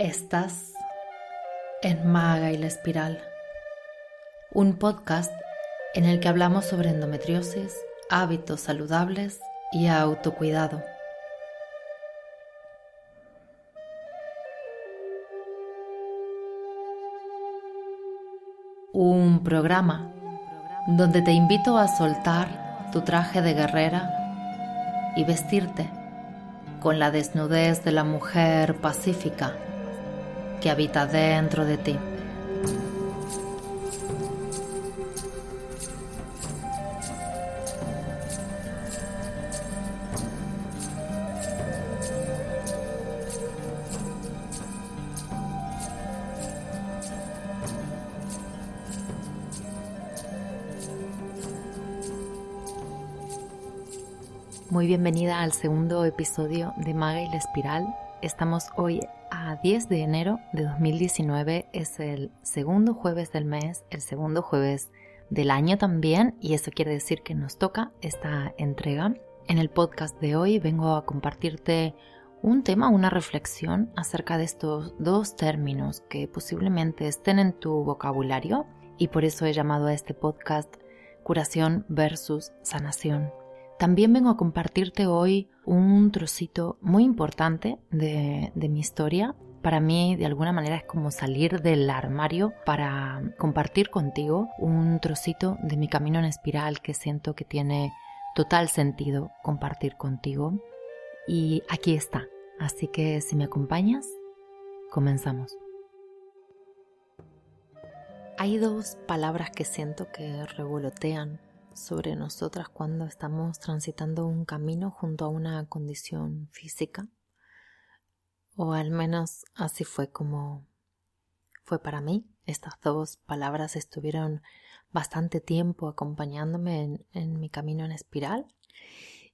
Estás en Maga y la Espiral, un podcast en el que hablamos sobre endometriosis, hábitos saludables y autocuidado. Un programa donde te invito a soltar tu traje de guerrera y vestirte con la desnudez de la mujer pacífica que habita dentro de ti. Muy bienvenida al segundo episodio de Maga y la Espiral. Estamos hoy a 10 de enero de 2019 es el segundo jueves del mes, el segundo jueves del año también y eso quiere decir que nos toca esta entrega. En el podcast de hoy vengo a compartirte un tema, una reflexión acerca de estos dos términos que posiblemente estén en tu vocabulario y por eso he llamado a este podcast curación versus sanación. También vengo a compartirte hoy un trocito muy importante de, mi historia. Para mí, de alguna manera, es como salir del armario para compartir contigo un trocito de mi camino en espiral que siento que tiene total sentido compartir contigo. Y aquí está. Así que si me acompañas, comenzamos. Hay dos palabras que siento que revolotean sobre nosotras cuando estamos transitando un camino junto a una condición física. O al menos así fue como fue para mí. Estas dos palabras estuvieron bastante tiempo acompañándome en, en mi camino en espiral.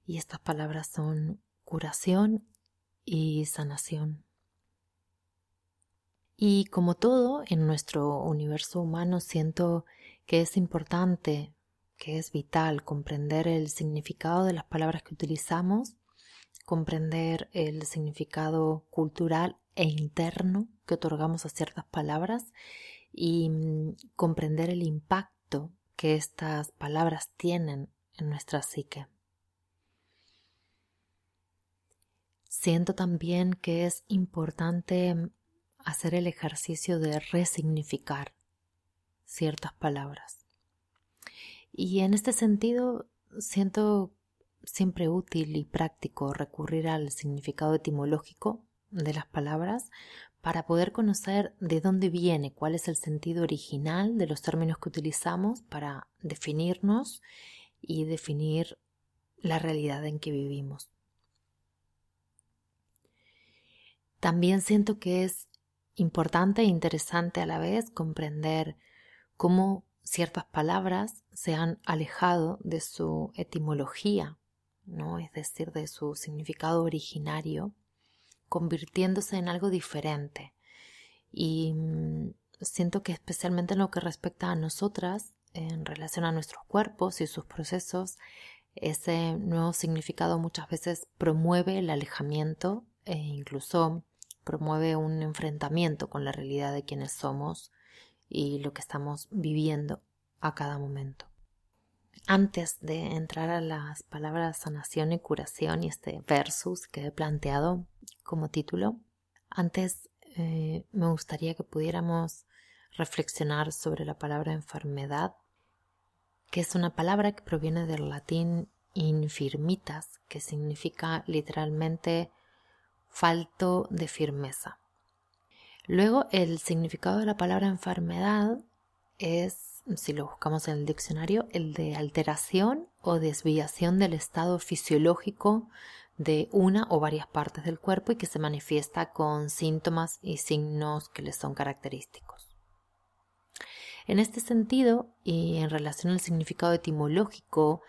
Y estas palabras son curación y sanación. Y como todo en nuestro universo humano siento que es importante que es vital comprender el significado de las palabras que utilizamos, comprender el significado cultural e interno que otorgamos a ciertas palabras y mm, comprender el impacto que estas palabras tienen en nuestra psique. Siento también que es importante mm, hacer el ejercicio de resignificar ciertas palabras. Y en este sentido siento siempre útil y práctico recurrir al significado etimológico de las palabras para poder conocer de dónde viene, cuál es el sentido original de los términos que utilizamos para definirnos y definir la realidad en que vivimos. También siento que es importante e interesante a la vez comprender cómo ciertas palabras se han alejado de su etimología, ¿no? es decir, de su significado originario, convirtiéndose en algo diferente. Y mm, siento que especialmente en lo que respecta a nosotras, en relación a nuestros cuerpos y sus procesos, ese nuevo significado muchas veces promueve el alejamiento e incluso promueve un enfrentamiento con la realidad de quienes somos y lo que estamos viviendo a cada momento. Antes de entrar a las palabras sanación y curación y este versus que he planteado como título, antes eh, me gustaría que pudiéramos reflexionar sobre la palabra enfermedad, que es una palabra que proviene del latín infirmitas, que significa literalmente falto de firmeza. Luego, el significado de la palabra enfermedad es, si lo buscamos en el diccionario, el de alteración o desviación del estado fisiológico de una o varias partes del cuerpo y que se manifiesta con síntomas y signos que les son característicos. En este sentido, y en relación al significado etimológico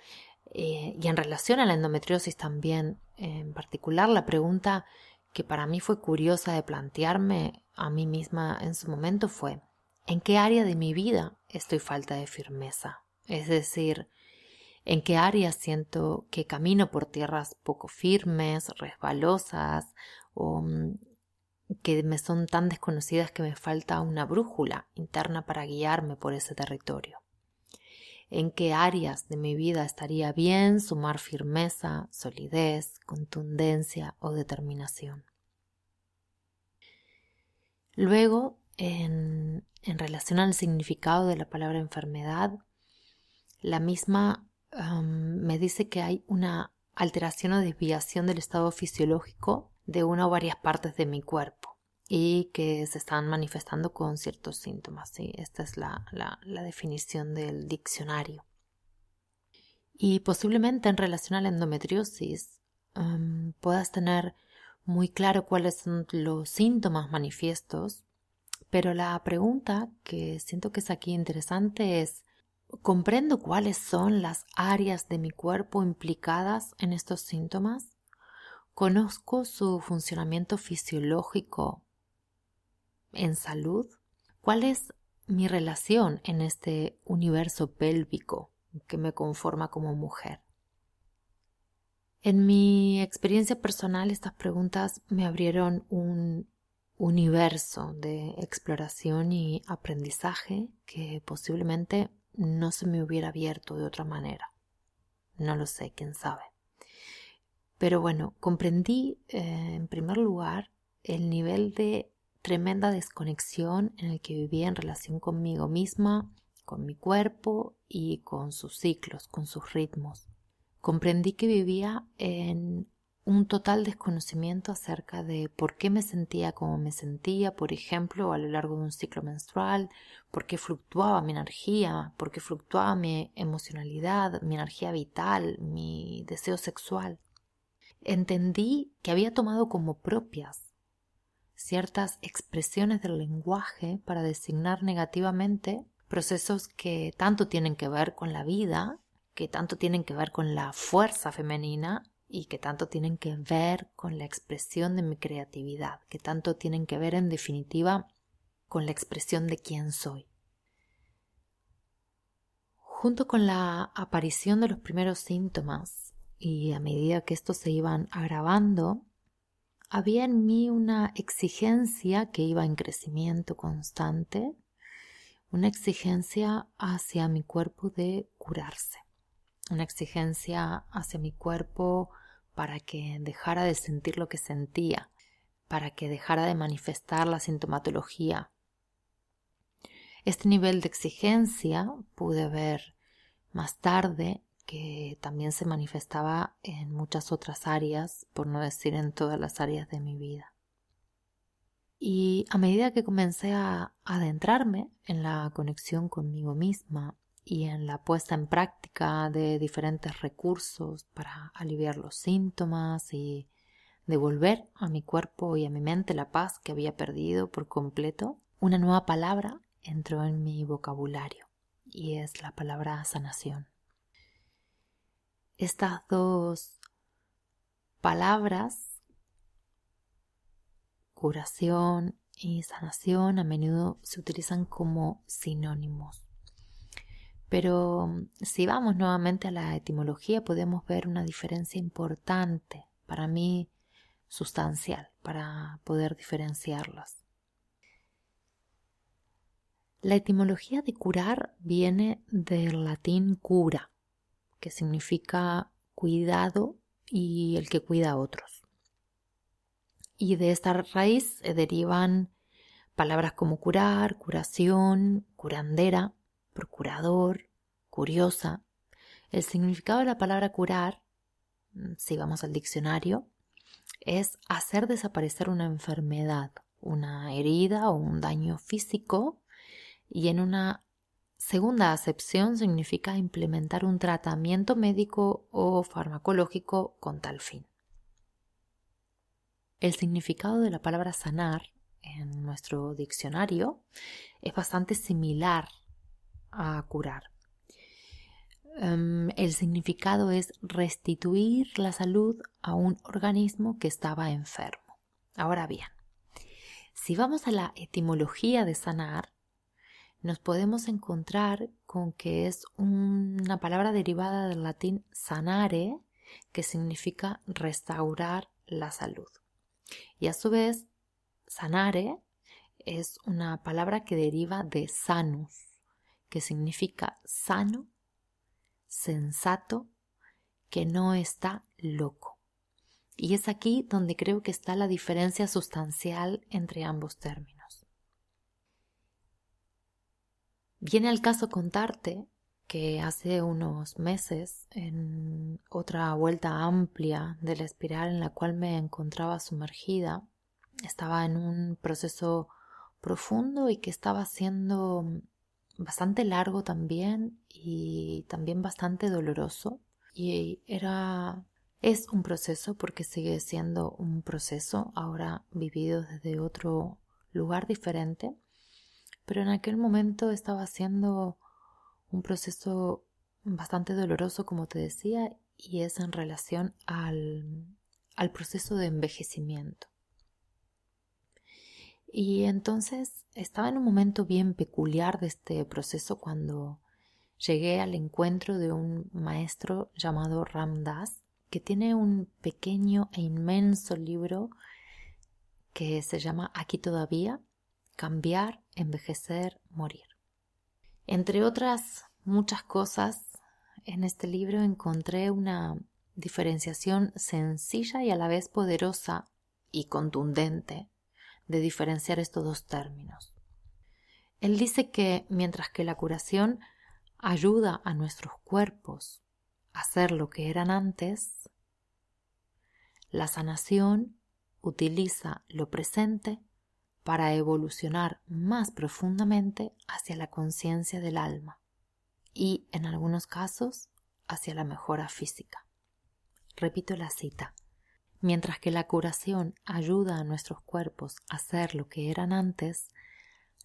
eh, y en relación a la endometriosis también en particular, la pregunta que para mí fue curiosa de plantearme a mí misma en su momento fue, ¿en qué área de mi vida estoy falta de firmeza? Es decir, ¿en qué área siento que camino por tierras poco firmes, resbalosas o mm, que me son tan desconocidas que me falta una brújula interna para guiarme por ese territorio. En qué áreas de mi vida estaría bien sumar firmeza, solidez, contundencia o determinación. Luego, en, relación al significado de la palabra enfermedad, la misma me dice que hay una alteración o desviación del estado fisiológico de una o varias partes de mi cuerpo y que se están manifestando con ciertos síntomas. ¿sí? Esta es la, definición del diccionario. Y posiblemente en relación a la endometriosis um, puedas tener muy claro cuáles son los síntomas manifiestos, pero la pregunta que siento que es aquí interesante es, ¿comprendo cuáles son las áreas de mi cuerpo implicadas en estos síntomas? ¿Conozco su funcionamiento fisiológico en salud? ¿Cuál es mi relación en este universo pélvico que me conforma como mujer? En mi experiencia personal estas preguntas me abrieron un universo de exploración y aprendizaje que posiblemente no se me hubiera abierto de otra manera. No lo sé, quién sabe. Pero bueno, comprendí eh, en primer lugar el nivel de tremenda desconexión en el que vivía en relación conmigo misma, con mi cuerpo y con sus ciclos, con sus ritmos. Comprendí que vivía en un total desconocimiento acerca de por qué me sentía como me sentía, por ejemplo, a lo largo de un ciclo menstrual, por qué fluctuaba mi energía, por qué fluctuaba mi emocionalidad, mi energía vital, mi deseo sexual entendí que había tomado como propias ciertas expresiones del lenguaje para designar negativamente procesos que tanto tienen que ver con la vida, que tanto tienen que ver con la fuerza femenina y que tanto tienen que ver con la expresión de mi creatividad, que tanto tienen que ver en definitiva con la expresión de quién soy. Junto con la aparición de los primeros síntomas y a medida que estos se iban agravando, había en mí una exigencia que iba en crecimiento constante, una exigencia hacia mi cuerpo de curarse, una exigencia hacia mi cuerpo para que dejara de sentir lo que sentía, para que dejara de manifestar la sintomatología. Este nivel de exigencia pude ver más tarde que también se manifestaba en muchas otras áreas, por no decir en todas las áreas de mi vida. Y a medida que comencé a adentrarme en la conexión conmigo misma y en la puesta en práctica de diferentes recursos para aliviar los síntomas y devolver a mi cuerpo y a mi mente la paz que había perdido por completo, una nueva palabra entró en mi vocabulario y es la palabra sanación. Estas dos palabras, curación y sanación, a menudo se utilizan como sinónimos. Pero mm, si vamos nuevamente a la etimología podemos ver una diferencia importante, para mí sustancial, para poder diferenciarlas. La etimología de curar viene del latín cura, que significa cuidado y el que cuida a otros. Y de esta raíz se derivan palabras como curar, curación, curandera, procurador, curiosa. El significado de la palabra curar, si vamos al diccionario, es hacer desaparecer una enfermedad, una herida o un daño físico y en una Segunda acepción significa implementar un tratamiento médico o farmacológico con tal fin. El significado de la palabra sanar en nuestro diccionario es bastante similar a curar. Em, el significado es restituir la salud a un organismo que estaba enfermo. Ahora bien, si vamos a la etimología de sanar, nos podemos encontrar con que es una palabra derivada del latín sanare, que significa restaurar la salud. Y a su vez, sanare es una palabra que deriva de sanus, que significa sano, sensato, que no está loco. Y es aquí donde creo que está la diferencia sustancial entre ambos términos. Viene al caso contarte que hace unos meses, en otra vuelta amplia de la espiral en la cual me encontraba sumergida, estaba en un proceso profundo y que estaba siendo bastante largo también y también bastante doloroso. Y era, es un proceso porque sigue siendo un proceso ahora vivido desde otro lugar diferente, pero en aquel momento estaba siendo un proceso bastante doloroso, como te decía, y es en relación al, al proceso de envejecimiento. Y entonces estaba en un momento bien peculiar de este proceso cuando llegué al encuentro de un maestro llamado Ramdas, que tiene un pequeño e inmenso libro que se llama Aquí todavía, Cambiar, Envejecer, Morir. Entre otras muchas cosas, en este libro encontré una diferenciación sencilla y a la vez poderosa y contundente de diferenciar estos dos términos. Él dice que mientras que la curación ayuda a nuestros cuerpos a ser lo que eran antes, la sanación utiliza lo presente para evolucionar más profundamente hacia la conciencia del alma y, en algunos casos, hacia la mejora física. Repito la cita. Mientras que la curación ayuda a nuestros cuerpos a ser lo que eran antes,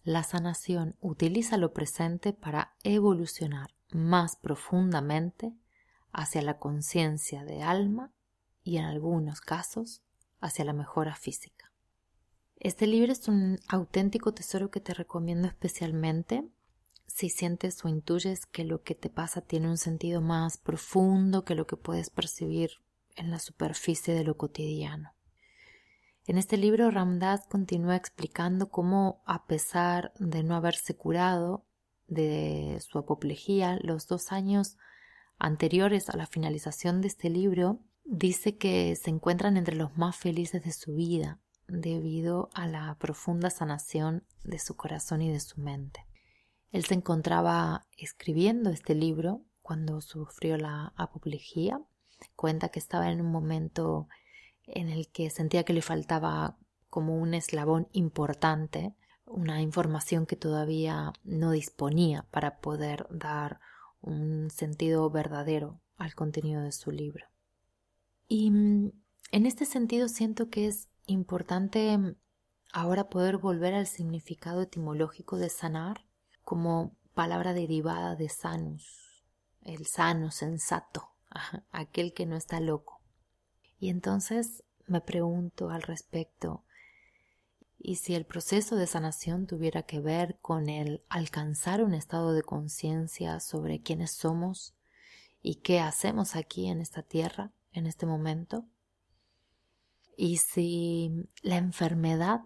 la sanación utiliza lo presente para evolucionar más profundamente hacia la conciencia de alma y en algunos casos hacia la mejora física. Este libro es un auténtico tesoro que te recomiendo especialmente si sientes o intuyes que lo que te pasa tiene un sentido más profundo que lo que puedes percibir en la superficie de lo cotidiano. En este libro Ramdas continúa explicando cómo, a pesar de no haberse curado de su apoplejía los dos años anteriores a la finalización de este libro, dice que se encuentran entre los más felices de su vida, debido a la profunda sanación de su corazón y de su mente. Él se encontraba escribiendo este libro cuando sufrió la apoplejía. Cuenta que estaba en un momento en el que sentía que le faltaba como un eslabón importante, una información que todavía no disponía para poder dar un sentido verdadero al contenido de su libro. Y mm, en este sentido siento que es importante ahora poder volver al significado etimológico de sanar como palabra derivada de sanus, el sano, sensato, aquel que no está loco. Y entonces me pregunto al respecto, ¿y si el proceso de sanación tuviera que ver con el alcanzar un estado de conciencia sobre quiénes somos y qué hacemos aquí en esta tierra, en este momento? Y si la enfermedad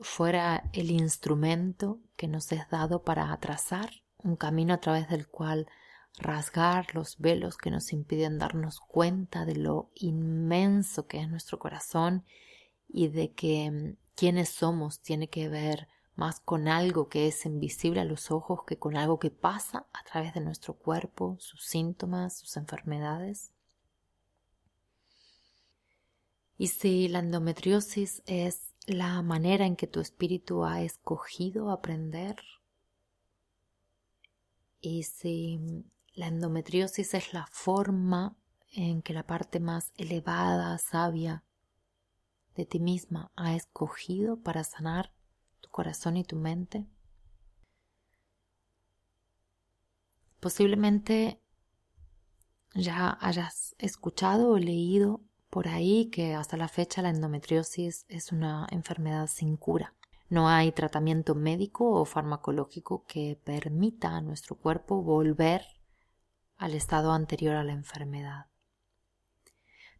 fuera el instrumento que nos es dado para trazar un camino a través del cual rasgar los velos que nos impiden darnos cuenta de lo inmenso que es nuestro corazón y de que mm, quienes somos tiene que ver más con algo que es invisible a los ojos que con algo que pasa a través de nuestro cuerpo, sus síntomas, sus enfermedades. Y si la endometriosis es la manera en que tu espíritu ha escogido aprender, y si la endometriosis es la forma en que la parte más elevada, sabia de ti misma ha escogido para sanar tu corazón y tu mente, posiblemente ya hayas escuchado o leído por ahí que hasta la fecha la endometriosis es una enfermedad sin cura. No hay tratamiento médico o farmacológico que permita a nuestro cuerpo volver al estado anterior a la enfermedad.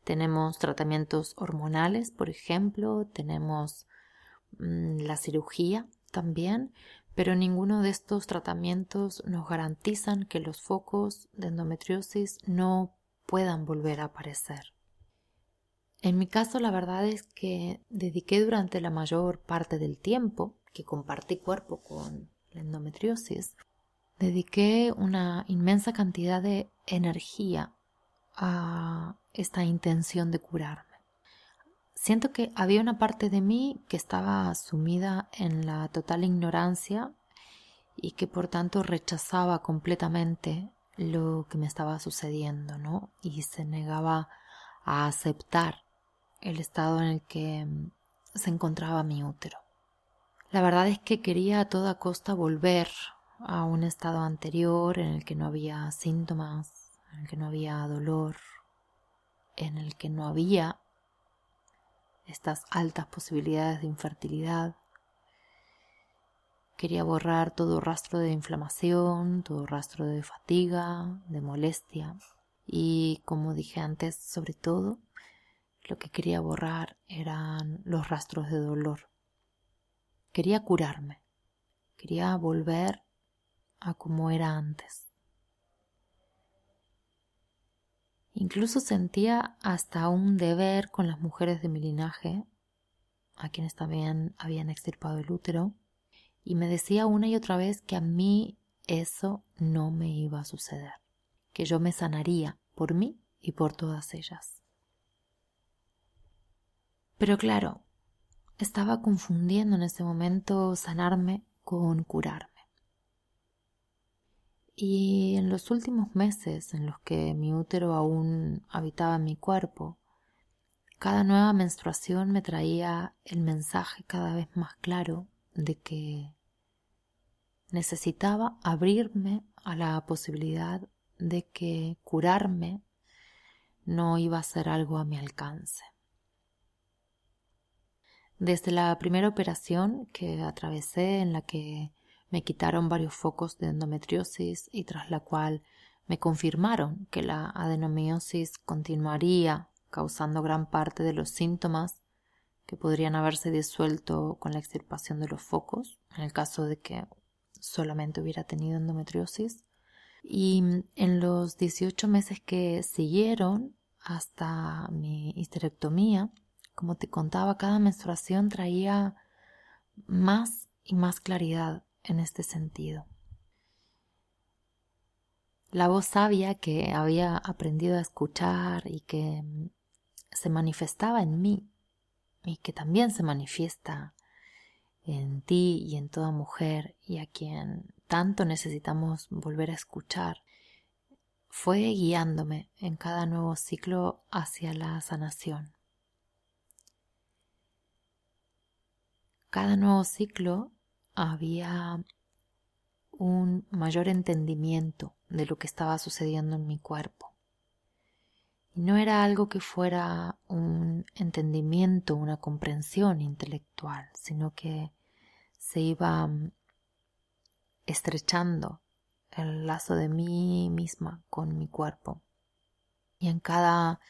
Tenemos tratamientos hormonales, por ejemplo, tenemos mm, la cirugía también, pero ninguno de estos tratamientos nos garantizan que los focos de endometriosis no puedan volver a aparecer. En mi caso, la verdad es que dediqué durante la mayor parte del tiempo que compartí cuerpo con la endometriosis, dediqué una inmensa cantidad de energía a esta intención de curarme. Siento que había una parte de mí que estaba sumida en la total ignorancia y que por tanto rechazaba completamente lo que me estaba sucediendo, ¿no? Y se negaba a aceptar el estado en el que mm, se encontraba mi útero. La verdad es que quería a toda costa volver a un estado anterior en el que no había síntomas, en el que no había dolor, en el que no había estas altas posibilidades de infertilidad. Quería borrar todo rastro de inflamación, todo rastro de fatiga, de molestia y, como dije antes, sobre todo, lo que quería borrar eran los rastros de dolor. Quería curarme, quería volver a como era antes. Incluso sentía hasta un deber con las mujeres de mi linaje, a quienes también habían extirpado el útero, y me decía una y otra vez que a mí eso no me iba a suceder, que yo me sanaría por mí y por todas ellas. Pero claro, estaba confundiendo en ese momento sanarme con curarme. Y en los últimos meses en los que mi útero aún habitaba en mi cuerpo, cada nueva menstruación me traía el mensaje cada vez más claro de que necesitaba abrirme a la posibilidad de que curarme no iba a ser algo a mi alcance. Desde la primera operación que atravesé en la que me quitaron varios focos de endometriosis y tras la cual me confirmaron que la adenomiosis continuaría causando gran parte de los síntomas que podrían haberse disuelto con la extirpación de los focos, en el caso de que solamente hubiera tenido endometriosis. Y en los 18 meses que siguieron hasta mi histerectomía, como te contaba, cada menstruación traía más y más claridad en este sentido. La voz sabia que había aprendido a escuchar y que se manifestaba en mí y que también se manifiesta en ti y en toda mujer y a quien tanto necesitamos volver a escuchar, fue guiándome en cada nuevo ciclo hacia la sanación. Cada nuevo ciclo había un mayor entendimiento de lo que estaba sucediendo en mi cuerpo. Y no era algo que fuera un entendimiento, una comprensión intelectual, sino que se iba mm, estrechando el lazo de mí misma con mi cuerpo. Y en cada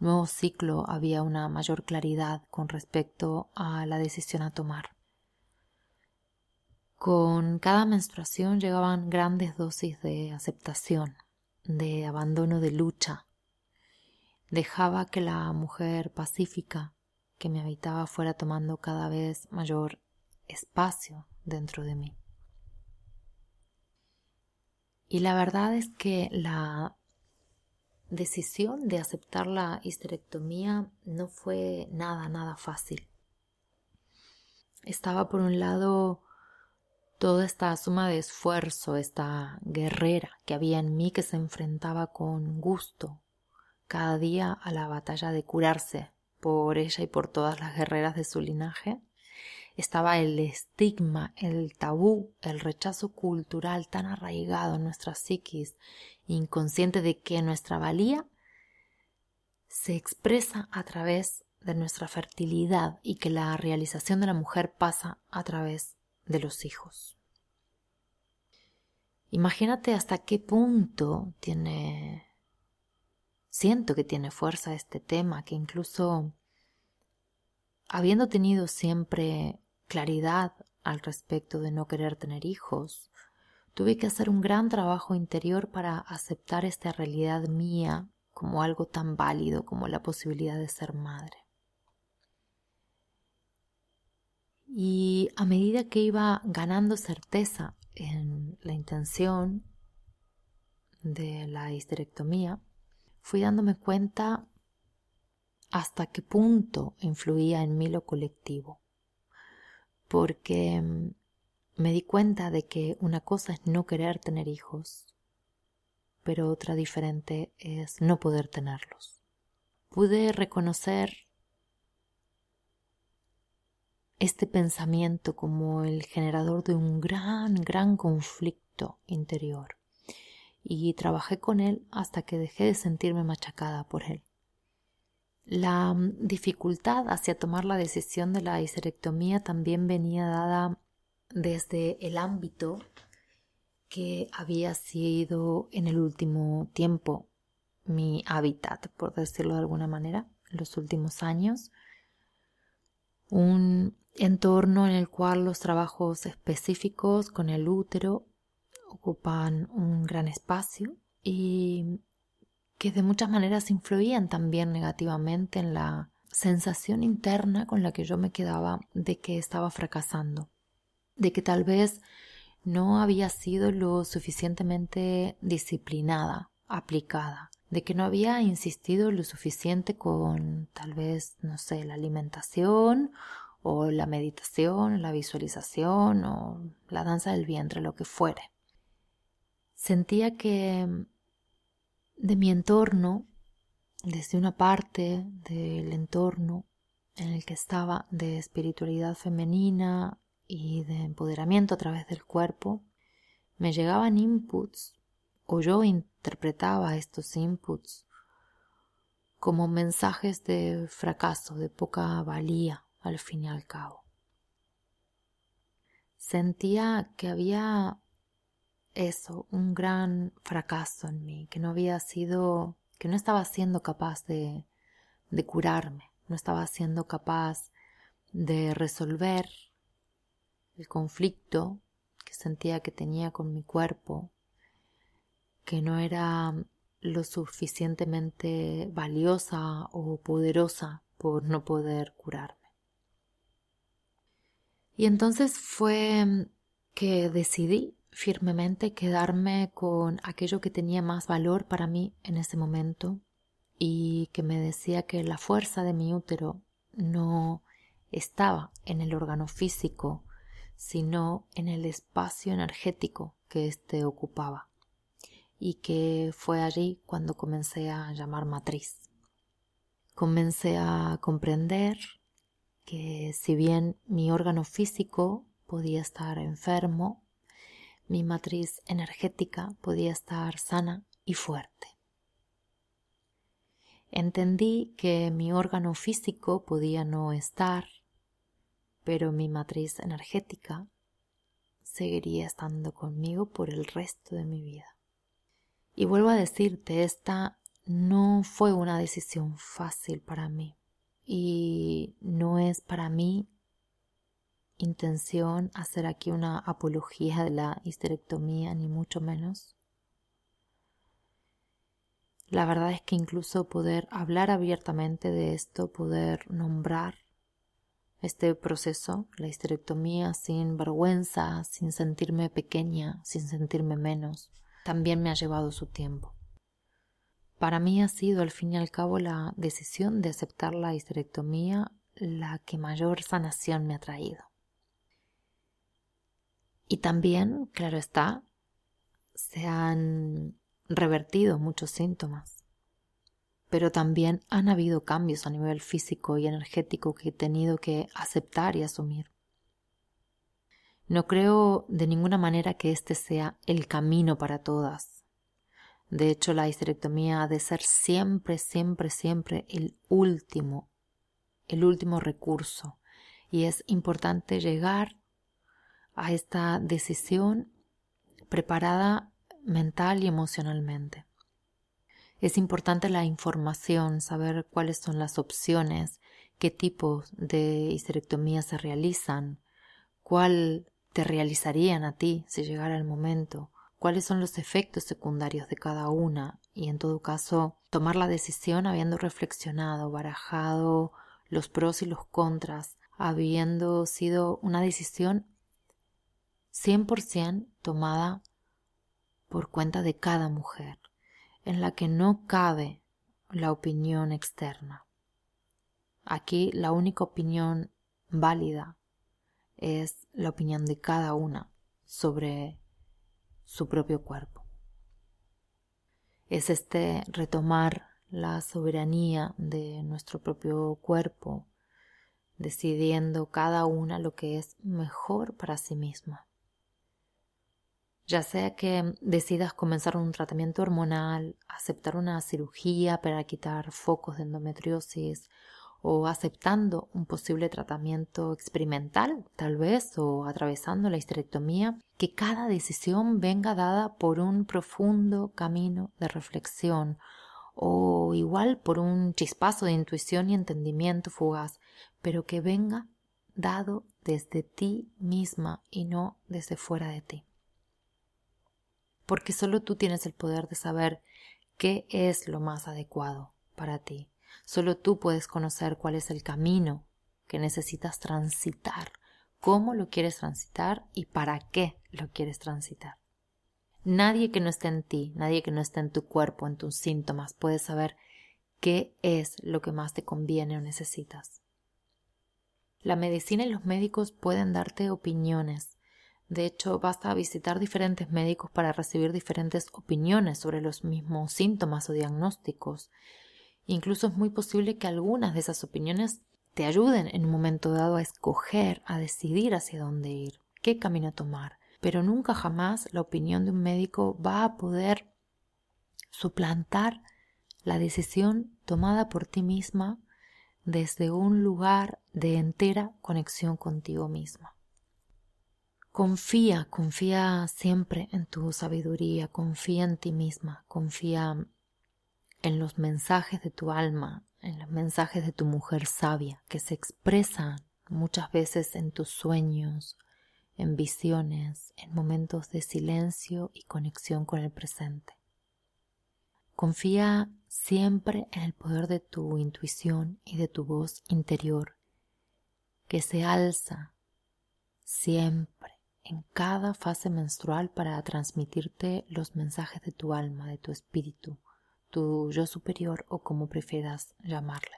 nuevo ciclo había una mayor claridad con respecto a la decisión a tomar. Con cada menstruación llegaban grandes dosis de aceptación, de abandono de lucha. Dejaba que la mujer pacífica que me habitaba fuera tomando cada vez mayor espacio dentro de mí. Y la verdad es que la decisión de aceptar la histerectomía no fue nada, nada fácil. Estaba por un lado toda esta suma de esfuerzo, esta guerrera que había en mí que se enfrentaba con gusto cada día a la batalla de curarse por ella y por todas las guerreras de su linaje estaba el estigma, el tabú, el rechazo cultural tan arraigado en nuestra psiquis, inconsciente de que nuestra valía se expresa a través de nuestra fertilidad y que la realización de la mujer pasa a través de los hijos. Imagínate hasta qué punto tiene siento que tiene fuerza este tema, que incluso habiendo tenido siempre claridad al respecto de no querer tener hijos. Tuve que hacer un gran trabajo interior para aceptar esta realidad mía como algo tan válido como la posibilidad de ser madre. Y a medida que iba ganando certeza en la intención de la histerectomía, fui dándome cuenta hasta qué punto influía en mí lo colectivo. Porque mm, me di cuenta de que una cosa es no querer tener hijos, pero otra diferente es no poder tenerlos. Pude reconocer este pensamiento como el generador de un gran, gran conflicto interior y trabajé con él hasta que dejé de sentirme machacada por él. La mm, dificultad hacia tomar la decisión de la histerectomía también venía dada desde el ámbito que había sido en el último tiempo mi hábitat, por decirlo de alguna manera, en los últimos años. Un entorno en el cual los trabajos específicos con el útero ocupan un gran espacio y que de muchas maneras influían también negativamente en la sensación interna con la que yo me quedaba de que estaba fracasando, de que tal vez no había sido lo suficientemente disciplinada, aplicada, de que no había insistido lo suficiente con tal vez, no sé, la alimentación o la meditación, la visualización o la danza del vientre, lo que fuere. Sentía que de mi entorno, desde una parte del entorno en el que estaba de espiritualidad femenina y de empoderamiento a través del cuerpo, me llegaban inputs o yo interpretaba estos inputs como mensajes de fracaso, de poca valía al fin y al cabo. Sentía que había eso, un gran fracaso en mí, que no había sido, que no estaba siendo capaz de, de curarme, no estaba siendo capaz de resolver el conflicto que sentía que tenía con mi cuerpo, que no era lo suficientemente valiosa o poderosa por no poder curarme. Y entonces fue que decidí firmemente quedarme con aquello que tenía más valor para mí en ese momento y que me decía que la fuerza de mi útero no estaba en el órgano físico, sino en el espacio energético que éste ocupaba, y que fue allí cuando comencé a llamar matriz. Comencé a comprender que si bien mi órgano físico podía estar enfermo, mi matriz energética podía estar sana y fuerte. Entendí que mi órgano físico podía no estar, pero mi matriz energética seguiría estando conmigo por el resto de mi vida. Y vuelvo a decirte, esta no fue una decisión fácil para mí y no es para mí intención hacer aquí una apología de la histerectomía, ni mucho menos. La verdad es que incluso poder hablar abiertamente de esto, poder nombrar este proceso, la histerectomía, sin vergüenza, sin sentirme pequeña, sin sentirme menos, también me ha llevado su tiempo. Para mí ha sido al fin y al cabo la decisión de aceptar la histerectomía la que mayor sanación me ha traído. Y también, claro está, se han revertido muchos síntomas. Pero también han habido cambios a nivel físico y energético que he tenido que aceptar y asumir. No creo de ninguna manera que este sea el camino para todas. De hecho, la histerectomía ha de ser siempre, siempre, siempre el último, el último recurso. Y es importante llegar a esta decisión preparada mental y emocionalmente. Es importante la información, saber cuáles son las opciones, qué tipos de histerectomía se realizan, cuál te realizarían a ti si llegara el momento, cuáles son los efectos secundarios de cada una y en todo caso tomar la decisión habiendo reflexionado, barajado los pros y los contras, habiendo sido una decisión 100% tomada por cuenta de cada mujer, en la que no cabe la opinión externa. Aquí la única opinión válida es la opinión de cada una sobre su propio cuerpo. Es este retomar la soberanía de nuestro propio cuerpo, decidiendo cada una lo que es mejor para sí misma. Ya sea que decidas comenzar un tratamiento hormonal, aceptar una cirugía para quitar focos de endometriosis o aceptando un posible tratamiento experimental, tal vez, o atravesando la histerectomía, que cada decisión venga dada por un profundo camino de reflexión o igual por un chispazo de intuición y entendimiento fugaz, pero que venga dado desde ti misma y no desde fuera de ti. Porque solo tú tienes el poder de saber qué es lo más adecuado para ti Solo tú puedes conocer cuál es el camino que necesitas transitar, cómo lo quieres transitar y para qué lo quieres transitar. Nadie que no esté en ti, nadie que no esté en tu cuerpo, en tus síntomas, puede saber qué es lo que más te conviene o necesitas. La medicina y los médicos pueden darte opiniones. De hecho, basta visitar diferentes médicos para recibir diferentes opiniones sobre los mismos síntomas o diagnósticos. Incluso es muy posible que algunas de esas opiniones te ayuden en un momento dado a escoger, a decidir hacia dónde ir, qué camino tomar. Pero nunca jamás la opinión de un médico va a poder suplantar la decisión tomada por ti misma desde un lugar de entera conexión contigo misma. Confía, confía siempre en tu sabiduría, confía en ti misma, confía en los mensajes de tu alma, en los mensajes de tu mujer sabia, que se expresan muchas veces en tus sueños, en visiones, en momentos de silencio y conexión con el presente. Confía siempre en el poder de tu intuición y de tu voz interior, que se alza siempre en cada fase menstrual para transmitirte los mensajes de tu alma, de tu espíritu, tu yo superior o como prefieras llamarle.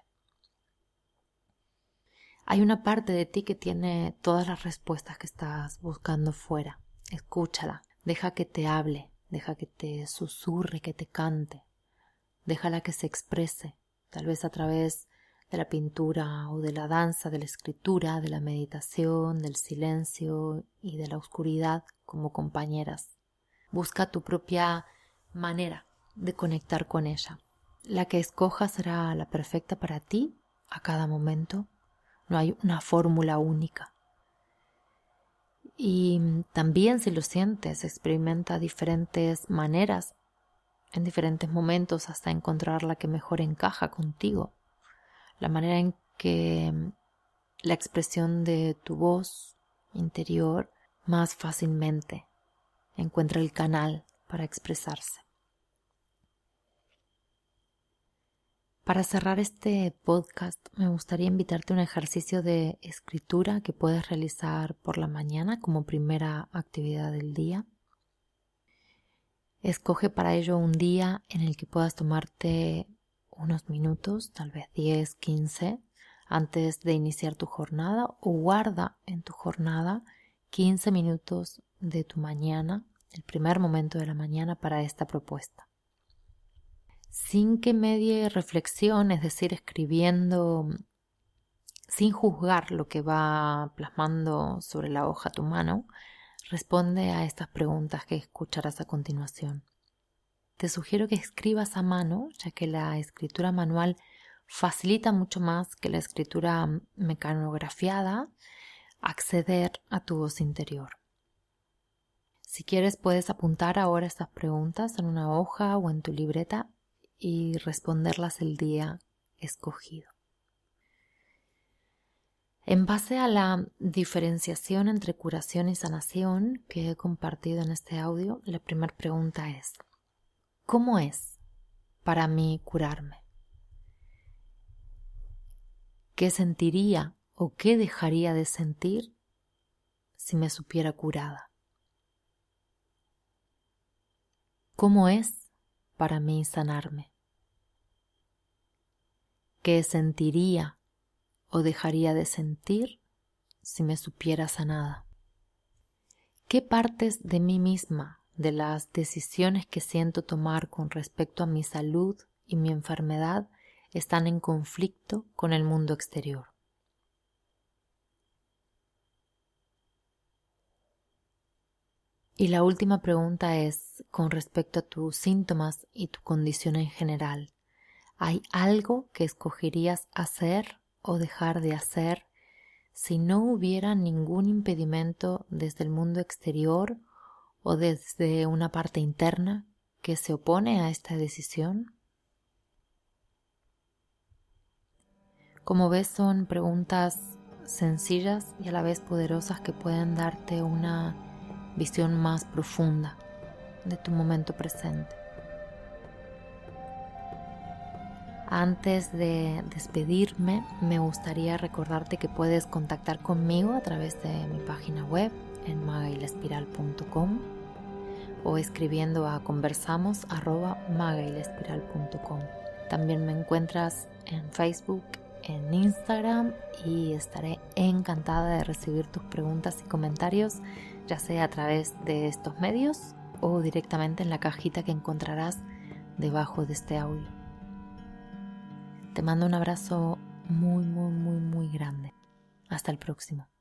Hay una parte de ti que tiene todas las respuestas que estás buscando fuera. Escúchala, deja que te hable, deja que te susurre, que te cante, déjala que se exprese, tal vez a través de la pintura o de la danza, de la escritura, de la meditación, del silencio y de la oscuridad como compañeras. Busca tu propia manera de conectar con ella. La que escojas será la perfecta para ti a cada momento. No hay una fórmula única. Y también si lo sientes, experimenta diferentes maneras en diferentes momentos hasta encontrar la que mejor encaja contigo. La manera en que la expresión de tu voz interior más fácilmente encuentra el canal para expresarse. Para cerrar este podcast, me gustaría invitarte a un ejercicio de escritura que puedes realizar por la mañana como primera actividad del día. Escoge para ello un día en el que puedas tomarte unos minutos, tal vez 10, 15, antes de iniciar tu jornada o guarda en tu jornada 15 minutos de tu mañana, el primer momento de la mañana para esta propuesta sin que medie reflexión, es decir, escribiendo sin juzgar lo que va plasmando sobre la hoja tu mano, responde a estas preguntas que escucharás a continuación. Te sugiero que escribas a mano, ya que la escritura manual facilita mucho más que la escritura mecanografiada acceder a tu voz interior. Si quieres puedes apuntar ahora estas preguntas en una hoja o en tu libreta y responderlas el día escogido. En base a la diferenciación entre curación y sanación que he compartido en este audio, la primera pregunta es, ¿cómo es para mí curarme? ¿Qué sentiría o qué dejaría de sentir si me supiera curada? ¿Cómo es para mí sanarme? ¿Qué sentiría o dejaría de sentir si me supiera sanada? ¿Qué partes de mí misma, de las decisiones que siento tomar con respecto a mi salud y mi enfermedad, están en conflicto con el mundo exterior? Y la última pregunta es con respecto a tus síntomas y tu condición en general. ¿Hay algo que escogerías hacer o dejar de hacer si no hubiera ningún impedimento desde el mundo exterior o desde una parte interna que se opone a esta decisión? Como ves, son preguntas sencillas y a la vez poderosas que pueden darte una visión más profunda de tu momento presente. Antes de despedirme, me gustaría recordarte que puedes contactar conmigo a través de mi página web en magailespiral.com o escribiendo a conversamos También me encuentras en Facebook, en Instagram y estaré encantada de recibir tus preguntas y comentarios, ya sea a través de estos medios o directamente en la cajita que encontrarás debajo de este audio. Te mando un abrazo muy, muy, muy, muy grande. Hasta el próximo.